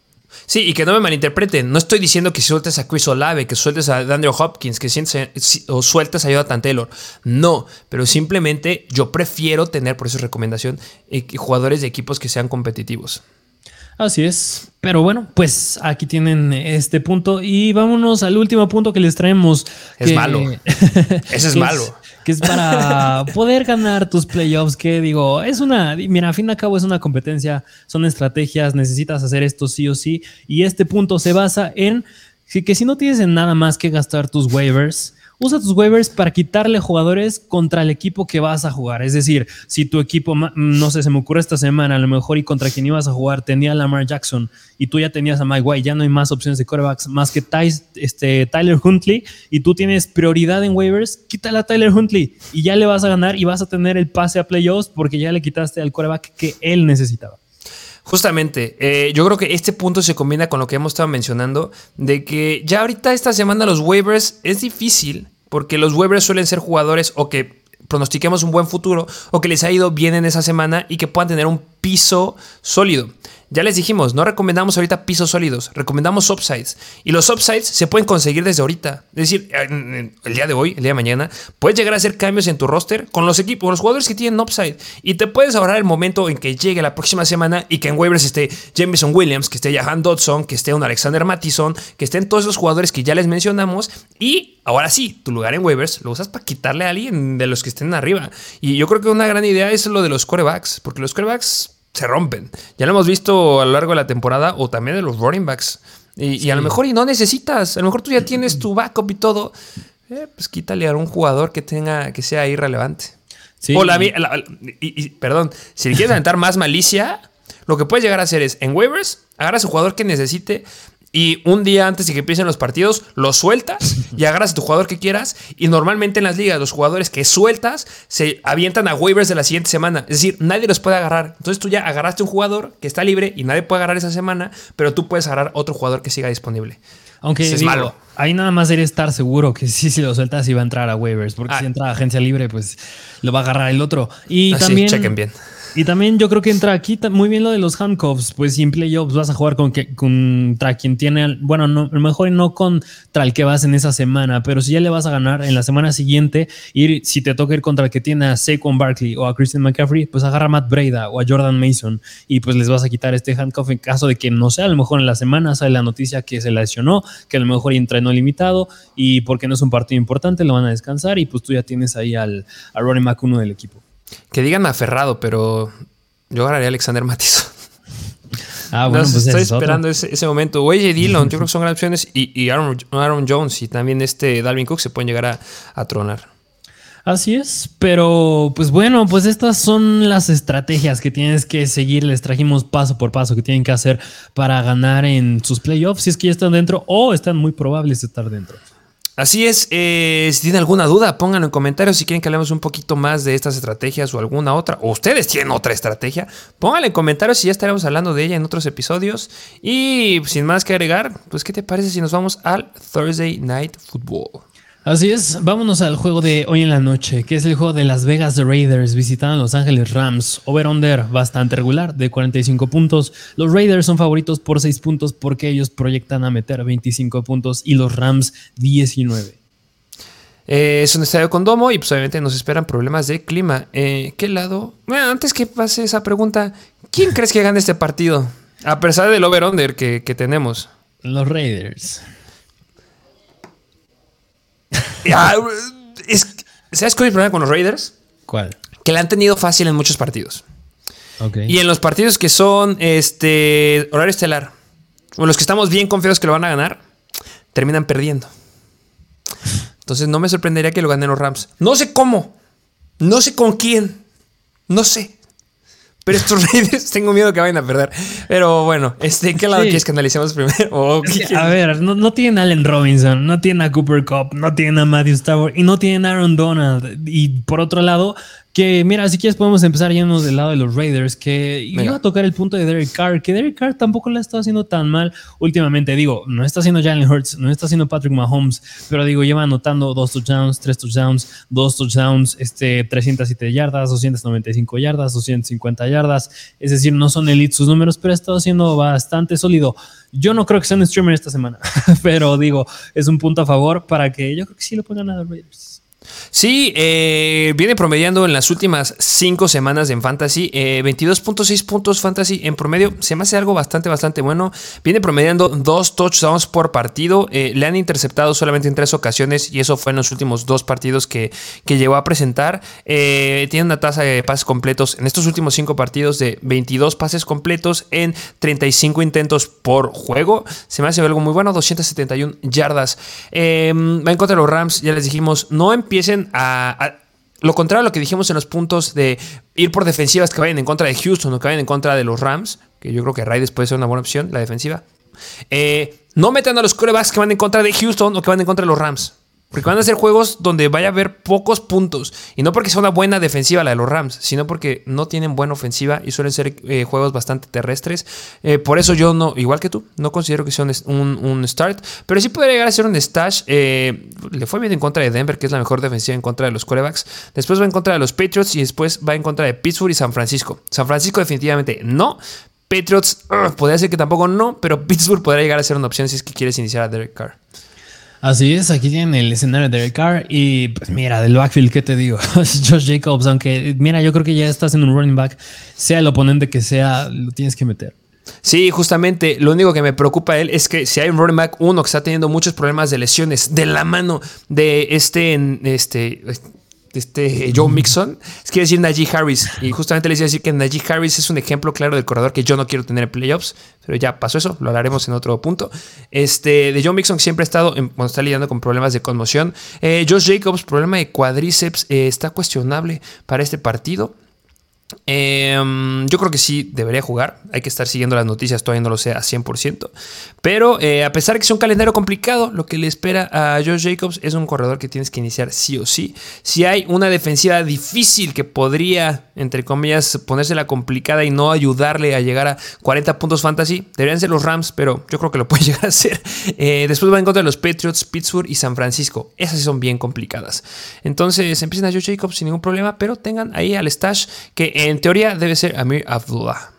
Sí, y que no me malinterpreten. No estoy diciendo que sueltes a Chris Olave, que sueltes a Daniel Hopkins, que sientes, o sueltes a Jonathan Taylor. No, pero simplemente yo prefiero tener, por eso es recomendación, eh, jugadores de equipos que sean competitivos. Así es. Pero bueno, pues aquí tienen este punto y vámonos al último punto que les traemos. Es malo. [laughs] Ese es malo. Es para poder ganar tus playoffs, que digo, es una, mira, a fin de cabo es una competencia, son estrategias, necesitas hacer esto sí o sí. Y este punto se basa en que si no tienes nada más que gastar tus waivers, usa tus waivers para quitarle jugadores contra el equipo que vas a jugar. Es decir, si tu equipo, no sé, se me ocurre esta semana, a lo mejor y contra quien ibas a jugar tenía a Lamar Jackson y tú ya tenías a Mike White, ya no hay más opciones de quarterbacks más que este, Tyler Huntley y tú tienes prioridad en waivers, quítale a Tyler Huntley y ya le vas a ganar y vas a tener el pase a playoffs porque ya le quitaste al quarterback que él necesitaba. Justamente, eh, yo creo que este punto se combina con lo que hemos estado mencionando, de que ya ahorita esta semana los waivers es difícil, porque los waivers suelen ser jugadores o que pronostiquemos un buen futuro o que les ha ido bien en esa semana y que puedan tener un piso sólido. Ya les dijimos, no recomendamos ahorita pisos sólidos, recomendamos upsides. Y los upsides se pueden conseguir desde ahorita. Es decir, el día de hoy, el día de mañana, puedes llegar a hacer cambios en tu roster con los equipos, con los jugadores que tienen upside. Y te puedes ahorrar el momento en que llegue la próxima semana y que en waivers esté Jameson Williams, que esté Jahan Dodson, que esté un Alexander Mattison, que estén todos esos jugadores que ya les mencionamos. Y ahora sí, tu lugar en waivers lo usas para quitarle a alguien de los que estén arriba. Y yo creo que una gran idea es lo de los corebacks, porque los corebacks se rompen. Ya lo hemos visto a lo largo de la temporada o también de los running backs. Y, a lo mejor y no necesitas, a lo mejor tú ya tienes tu backup y todo. Eh, pues quítale a un jugador que tenga que sea irrelevante. Sí. O la, y, perdón, si le quieres aventar más malicia, lo que puedes llegar a hacer es en waivers, agarras a un jugador que necesite, y un día antes de que empiecen los partidos, lo sueltas [laughs] y agarras a tu jugador que quieras. Y normalmente en las ligas, los jugadores que sueltas se avientan a waivers de la siguiente semana. Es decir, nadie los puede agarrar. Entonces tú ya agarraste un jugador que está libre y nadie puede agarrar esa semana, pero tú puedes agarrar otro jugador que siga disponible. Aunque es malo. ahí nada más sería estar seguro que sí, si lo sueltas, iba a entrar a waivers. Porque ah. si entra a agencia libre, pues lo va a agarrar el otro. Y Así, también. chequen bien. Y también yo creo que entra aquí muy bien lo de los handcuffs. Pues si en playoffs vas a jugar con que, contra quien tiene, bueno, no, a lo mejor no contra el que vas en esa semana, pero si ya le vas a ganar en la semana siguiente, y si te toca ir contra el que tiene a Saquon Barkley o a Christian McCaffrey, pues agarra a Matt Breda o a Jordan Mason y pues les vas a quitar este handcuff en caso de que no sea, a lo mejor en la semana sale la noticia que se lesionó, que a lo mejor entrenó limitado y porque no es un partido importante, lo van a descansar y pues tú ya tienes ahí al, a Ronnie Mac uno del equipo. Que digan aferrado, pero yo agarraría a Alexander Matison. [laughs] Ah, bueno, pues estoy esperando ese, momento. O Dillon, yo creo que son grandes opciones. Y, Aaron, Jones y también este Dalvin Cook se pueden llegar a, tronar. Así es, pero pues bueno, pues estas son las estrategias que tienes que seguir. Les trajimos paso por paso que tienen que hacer para ganar en sus playoffs, si es que ya están dentro o están muy probables de estar dentro. Así es, eh, si tienen alguna duda, pónganlo en comentarios si quieren que hablemos un poquito más de estas estrategias o alguna otra, o ustedes tienen otra estrategia, pónganla en comentarios y ya estaremos hablando de ella en otros episodios. Y sin más que agregar, pues ¿qué te parece si nos vamos al Thursday Night Football? Así es, vámonos al juego de hoy en la noche, que es el juego de Las Vegas Raiders visitando a Los Ángeles Rams. Over-under bastante regular, de 45 puntos. Los Raiders son favoritos por 6 puntos porque ellos proyectan a meter 25 puntos y los Rams 19. Eh, es un estadio con domo y pues obviamente nos esperan problemas de clima. Eh, ¿Qué lado? Bueno, antes que pase esa pregunta, ¿quién crees que gane este partido? A pesar del over-under que, que tenemos. Los Raiders. ¿Sabes cuál es el problema con los Raiders? ¿Cuál? Que la han tenido fácil en muchos partidos. Y en los partidos que son este horario estelar, o los que estamos bien confiados que lo van a ganar, terminan perdiendo. Entonces no me sorprendería que lo ganen los Rams. No sé cómo. No sé con quién. No sé. Pero estos [laughs] Raiders tengo miedo que vayan a perder. Pero bueno, este, ¿qué lado quieres que analicemos primero? [laughs] a ver, no, tienen a Allen Robinson, no tienen a Cooper Cup, no tienen a Matthew Stafford y no tienen a Aaron Donald. Y por otro lado, Que mira, si quieres podemos empezar yéndonos del lado de los Raiders, que iba a tocar el punto de Derek Carr, que Derek Carr tampoco le ha estado haciendo tan mal últimamente. Digo, no está haciendo Jalen Hurts, no está haciendo Patrick Mahomes, pero digo, lleva anotando dos touchdowns, tres touchdowns, dos touchdowns, este, 307 yardas, 295 yardas, 250 yardas. Es decir, no son elite sus números, pero ha estado siendo bastante sólido. Yo no creo que sea un streamer esta semana, [laughs] pero digo, es un punto a favor para que yo creo que sí lo pongan a los Raiders. Sí, eh, viene promediando en las últimas cinco semanas en Fantasy 22.6 eh, puntos Fantasy en promedio. Se me hace algo bastante, bastante bueno. Viene promediando dos touchdowns por partido. Eh, le han interceptado solamente en tres ocasiones y eso fue en los últimos dos partidos que, que llegó a presentar. tiene una tasa de pases completos en estos últimos cinco partidos de 22 pases completos en 35 intentos por juego. Se me hace algo muy bueno, 271 yardas. va en contra de los Rams, ya les dijimos, no empieza a, lo contrario a lo que dijimos en los puntos de ir por defensivas que vayan en contra de Houston o que vayan en contra de los Rams, que yo creo que Raiders puede ser una buena opción, la defensiva. Eh, no metan a los corebacks que van en contra de Houston o que van en contra de los Rams. Porque van a ser juegos donde vaya a haber pocos puntos. Y no porque sea una buena defensiva la de los Rams, sino porque no tienen buena ofensiva y suelen ser eh, juegos bastante terrestres. Eh, por eso yo no, igual que tú, no considero que sea un, start. Pero sí podría llegar a ser un stash. Eh, le fue bien en contra de Denver, que es la mejor defensiva en contra de los quarterbacks. Después va en contra de los Patriots y después va en contra de Pittsburgh y San Francisco. San Francisco definitivamente no. Patriots podría ser que tampoco no, pero [laughs] Pittsburgh podría llegar a ser una opción si es que quieres iniciar a Derek Carr. Así es, aquí tienen el escenario de Derek Carr y pues mira, del backfield, ¿qué te digo? [laughs] Josh Jacobs, aunque mira, yo creo que ya estás en un running back, sea el oponente que sea, lo tienes que meter. Sí, justamente lo único que me preoca a él es que si hay un running back uno que está teniendo muchos problemas de lesiones de la mano de este, este este Joe Mixon, es quiere decir Najee Harris. Y justamente les iba a decir que Najee Harris es un ejemplo claro del corredor que yo no quiero tener en playoffs, pero ya pasó eso, lo hablaremos en otro punto. Este, de Joe Mixon siempre ha estado, cuando está lidiando con problemas de conmoción. Eh, Josh Jacobs, problema de cuádriceps, eh, está cuestionable para este partido. Em, yo creo que sí debería jugar. Hay que estar siguiendo las noticias, todavía no lo sé a 100%. Pero eh, a pesar de que es un calendario complicado, lo que le espera a Josh Jacobs es un corredor que tienes que iniciar sí o sí. Si hay una defensiva difícil que podría, entre comillas, ponérsela complicada y no ayudarle a llegar a 40 puntos fantasy, deberían ser los Rams, pero yo creo que lo [laughs] puede llegar a ser. Eh, después va en contra de los Patriots, Pittsburgh y San Francisco. Esas sí son bien complicadas. Entonces empiecen a Josh Jacobs sin ningún problema, pero tengan ahí al stash que en teoría debe ser Amir Abdullah.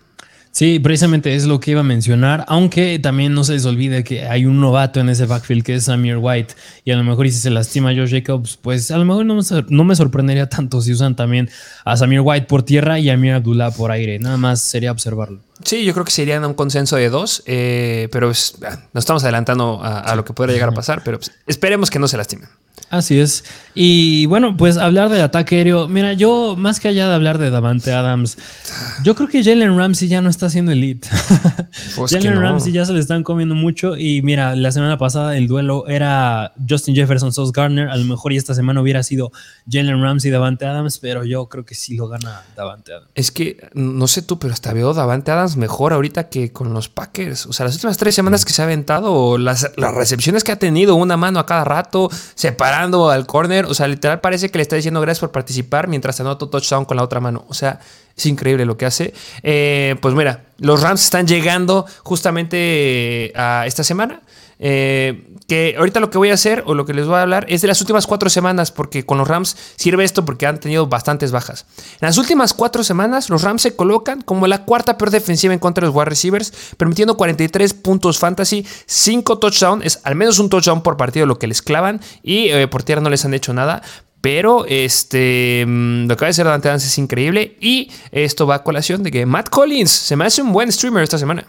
Sí, precisamente es lo que iba a mencionar, aunque también no se les olvide que hay un novato en ese backfield que es Amir White y a lo mejor si se lastima Josh Jacobs, pues a lo mejor no me, no me sorprendería tanto si usan también a Samir White por tierra y a Amir Abdullah por aire, nada más sería observarlo. Sí, yo creo que serían un consenso de dos, eh, pero nos estamos adelantando a, lo que pueda llegar a pasar, pero pues, esperemos que no se lastimen. Así es. Y bueno, pues hablar del ataque aéreo. Mira, yo más que allá de hablar de Davante Adams, yo creo que Jalen Ramsey ya no está siendo elite. [laughs] Pues Jalen Ramsey ya se le están comiendo mucho. Y mira, la semana pasada el duelo era Justin Jefferson, Sauce Gardner. A lo mejor y esta semana hubiera sido Jalen Ramsey, Davante Adams, pero yo creo que sí lo gana Davante Adams. Es que no sé tú, pero hasta veo Davante Adams mejor ahorita que con los Packers. O sea, las últimas tres semanas que se ha aventado, las, las recepciones que ha tenido, una mano a cada rato, separando al corner. O sea, literal parece que le está diciendo gracias por participar mientras anota touchdown con la otra mano. O sea, es increíble lo que hace. Eh, pues mira, los Rams están llegando justamente a esta semana. Eh, que ahorita lo que voy a hacer o lo que les voy a hablar es de las últimas cuatro semanas, porque con los Rams sirve esto porque han tenido bastantes bajas. En las últimas cuatro semanas, los Rams se colocan como la cuarta peor defensiva en contra de los wide receivers, permitiendo 43 puntos fantasy, 5 touchdowns, es al menos un touchdown por partido lo que les clavan y eh, por tierra no les han hecho nada. Pero este, mm, lo que va a hacer Dante Dance es increíble. Y esto va a colación de que Matt Collins se me hace un buen streamer esta semana.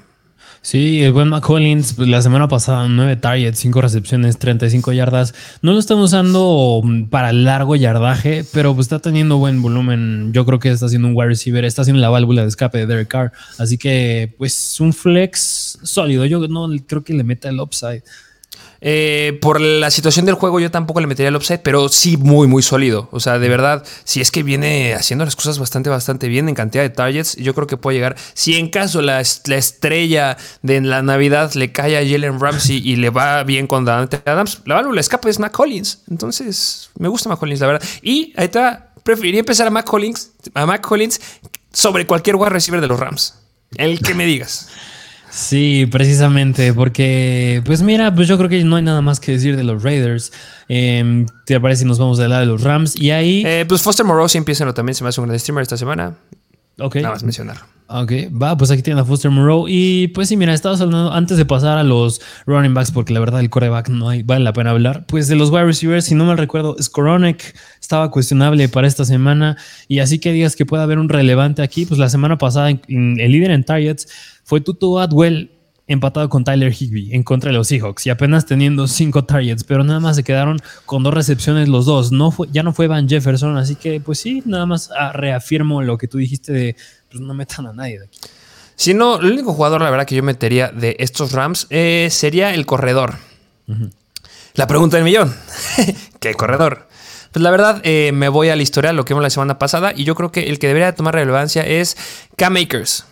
Sí, el buen McCollins, pues, la semana pasada, 9 targets, 5 recepciones, 35 yardas. No lo están usando para largo yardaje, pero pues está teniendo buen volumen. Yo creo que está haciendo un wide receiver, está haciendo la válvula de escape de Derek Carr. Así que, pues, un flex sólido. Yo no creo que le meta el upside. Eh, por la situación del juego yo tampoco le metería el upside, pero sí muy, muy sólido. O sea, de verdad, si es que viene haciendo las cosas bastante, bastante bien en cantidad de targets, yo creo que puede llegar. Si en caso la, estrella de la Navidad le cae a Jalen Ramsey y le va bien con Dante Adams, la válvula escape es Mac Collins. Entonces, me gusta Mac Collins, la verdad. Y ahí está preferiría empezar a Mac Collins, a Mac Collins sobre cualquier wide receiver de los Rams. El que me digas. [laughs] Sí, precisamente, porque, pues mira, pues yo creo que no hay nada más que decir de los Raiders. Eh, ¿Te parece si nos vamos del lado de los Rams? Y ahí. Eh, pues Foster Moreau sí empieza también, se me hace un gran streamer esta semana. Ok. Nada más mencionar. Ok, va, pues aquí tiene a Foster Moreau. Y pues sí, mira, estabas hablando antes de pasar a los running backs, porque la verdad el coreback no hay, vale la pena hablar. Pues de los wide receivers, si no me recuerdo, Skoronek estaba cuestionable para esta semana. Y así que digas que puede haber un relevante aquí, pues la semana pasada el líder en targets fue Tutu Atwell empatado con Tyler Higby en contra de los Seahawks y apenas teniendo cinco targets, pero nada más se quedaron con dos recepciones los dos. No fue, ya no fue Van Jefferson, así que pues sí, nada más ah, reafirmo lo que tú dijiste de pues no metan a nadie de aquí. Si no, el único jugador, la verdad, que yo metería de estos Rams eh, sería el corredor. La pregunta del millón: [laughs] ¿qué corredor? Pues la verdad, eh, me voy a la historia, lo que vimos la semana pasada, y yo creo que el que debería tomar relevancia es K-Makers.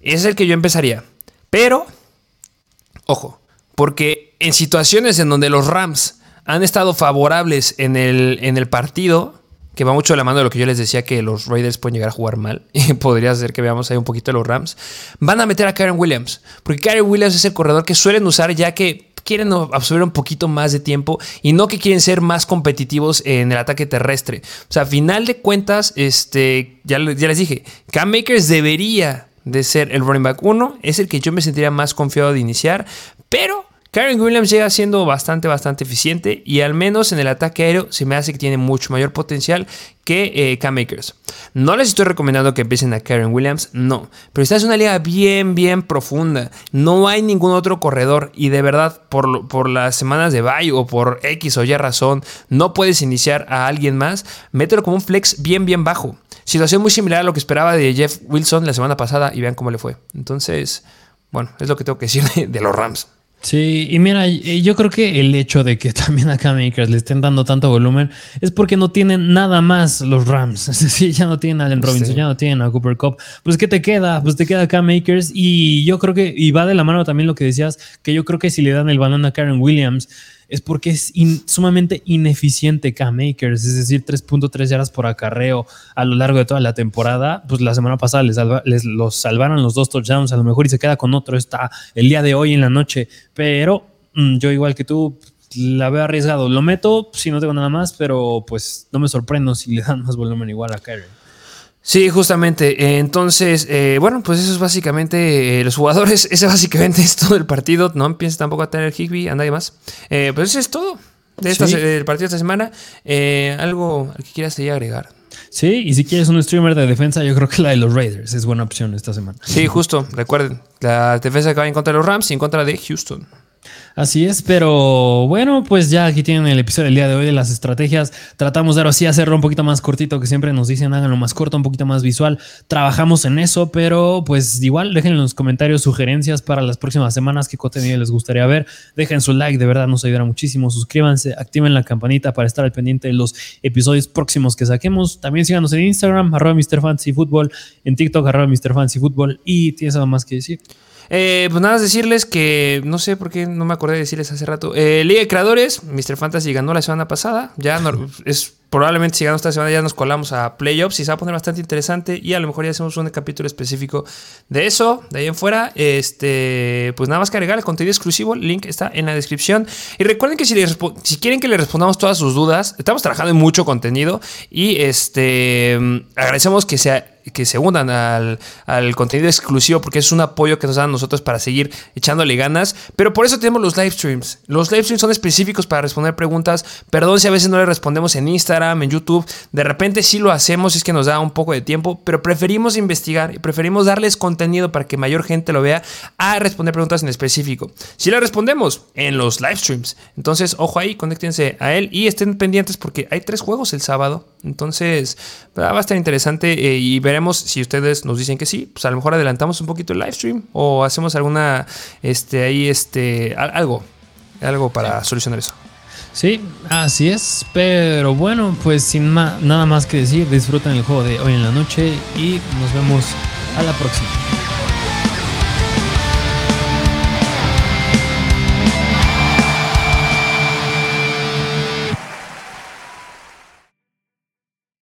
Ese es el que yo empezaría. Pero, ojo, porque en situaciones en donde los Rams han estado favorables en el, en el partido, que va mucho de la mano de lo que yo les decía que los Raiders pueden llegar a jugar mal, [laughs] y podría ser que veamos ahí un poquito de los Rams, van a meter a Karen Williams, porque Karen Williams es el corredor que suelen usar ya que quieren absorber un poquito más de tiempo y no que quieren ser más competitivos en el ataque terrestre. O sea, a final de cuentas, este, ya, ya les dije, Cam Makers debería de ser el running back 1, es el que yo me sentiría más confiado de iniciar, pero Karen Williams llega siendo bastante, bastante eficiente y al menos en el ataque aéreo se me hace que tiene mucho mayor potencial que eh, Cam. No les estoy recomendando que empiecen a Karen Williams, no, pero esta es una liga bien, bien profunda. No hay ningún otro corredor y de verdad por, por las semanas de bye o por X o Y razón no puedes iniciar a alguien más, mételo como un flex bien, bien bajo. Situación muy similar a lo que esperaba de Jeff Wilson la semana pasada y vean cómo le fue. Entonces, bueno, es lo que tengo que decir de, los Rams. Sí, y mira, yo creo que el hecho de que [laughs] también a Cam Makers le estén dando tanto volumen es porque no tienen nada más los Rams. [laughs] Es decir, ya no tienen a Allen Robinson, ya no tienen a Cooper Cup. Pues, ¿qué te queda? Pues te queda Cam Makers. Y yo creo que, y va de la mano también lo que decías, que yo creo que si le dan el balón a Karen Williams, es porque es sumamente ineficiente K-Makers, es decir, 3.3 yardas por acarreo a lo largo de toda la temporada. Pues la semana pasada les, los salvaron los dos touchdowns, a lo mejor y se queda con otro está el día de hoy en la noche, pero mm, yo igual que tú la veo arriesgado. Lo meto si no tengo nada más, pero pues no me sorprendo si le dan más volumen igual a Karen. Sí, justamente. Entonces, eh, bueno, pues eso es básicamente eh, los jugadores. [laughs] Ese básicamente es todo el partido. No empieza tampoco a tener Higby, a nadie más. Eh, pues eso es todo de esta, del partido de esta semana. algo que quieras agregar. Sí, y si quieres un streamer de defensa, yo creo que la de los Raiders es buena opción esta semana. Sí, justo. Recuerden, la defensa que va en contra de los Rams y en contra de Houston. Así es, pero bueno, pues ya aquí tienen el episodio del día de hoy de las estrategias. Tratamos de ahora sí hacerlo un poquito más cortito, que siempre nos dicen háganlo más corto, un poquito más visual. Trabajamos en eso, pero pues igual dejen en los comentarios sugerencias para las próximas semanas, qué contenido les gustaría ver. Dejen su like, de verdad nos ayudará muchísimo. Suscríbanse, activen la campanita para estar al pendiente de los episodios próximos que saquemos. También síganos en Instagram, arroba Mr. Football, en TikTok, arroba Mr. Football. Y tienes algo más que decir. Eh, pues nada, más decirles que no sé por qué no me acordé de decirles hace rato. Eh, Liga de Creadores, Mr. Fantasy ganó la semana pasada. Ya [laughs] es probablemente si ganamos esta semana ya nos colamos a playoffs y se va a poner bastante interesante y a lo mejor ya hacemos un capítulo específico de eso, de ahí en fuera, este, pues nada más que agregar el contenido exclusivo, el link está en la descripción y recuerden que si, si quieren que le respondamos todas sus dudas, estamos trabajando en mucho contenido y este, agradecemos que sea que se unan al, al, contenido exclusivo porque es un apoyo que nos dan nosotros para seguir echándole ganas. Pero por eso tenemos los live streams. Los live streams son específicos para responder preguntas. Perdón si a veces no le respondemos en Instagram en YouTube. De repente sí lo hacemos, es que nos da un poco de tiempo, pero preferimos investigar y preferimos darles contenido para que mayor gente lo vea a responder preguntas en específico. Si le respondemos en los live streams, entonces ojo ahí, conéctense a él y estén pendientes porque hay tres juegos el sábado. Entonces va a estar interesante eh, y veremos si ustedes nos dicen que sí, pues a lo mejor adelantamos un poquito el live stream o hacemos alguna, este, ahí, este, algo, algo para solucionar eso. Sí, así es. Pero bueno, pues sin nada más que decir, disfruten el juego de hoy en la noche y nos vemos a la próxima.